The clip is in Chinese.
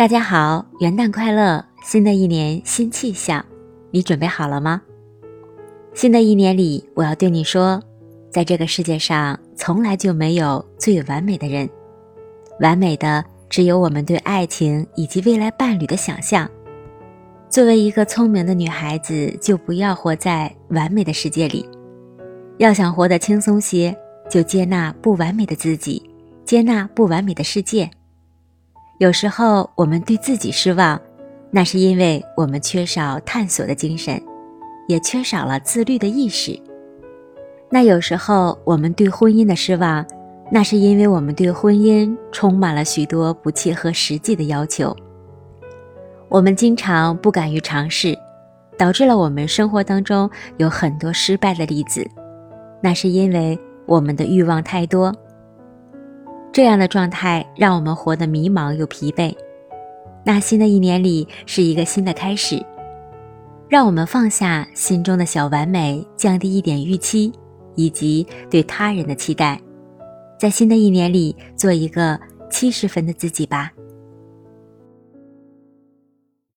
大家好，元旦快乐！新的一年新气象，你准备好了吗？新的一年里，我要对你说，在这个世界上从来就没有最完美的人，完美的只有我们对爱情以及未来伴侣的想象。作为一个聪明的女孩子，就不要活在完美的世界里。要想活得轻松些，就接纳不完美的自己，接纳不完美的世界。有时候我们对自己失望，那是因为我们缺少探索的精神，也缺少了自律的意识。那有时候我们对婚姻的失望，那是因为我们对婚姻充满了许多不切合实际的要求。我们经常不敢于尝试，导致了我们生活当中有很多失败的例子。那是因为我们的欲望太多。这样的状态让我们活得迷茫又疲惫。那新的一年里是一个新的开始，让我们放下心中的小完美，降低一点预期，以及对他人的期待，在新的一年里做一个七十分的自己吧。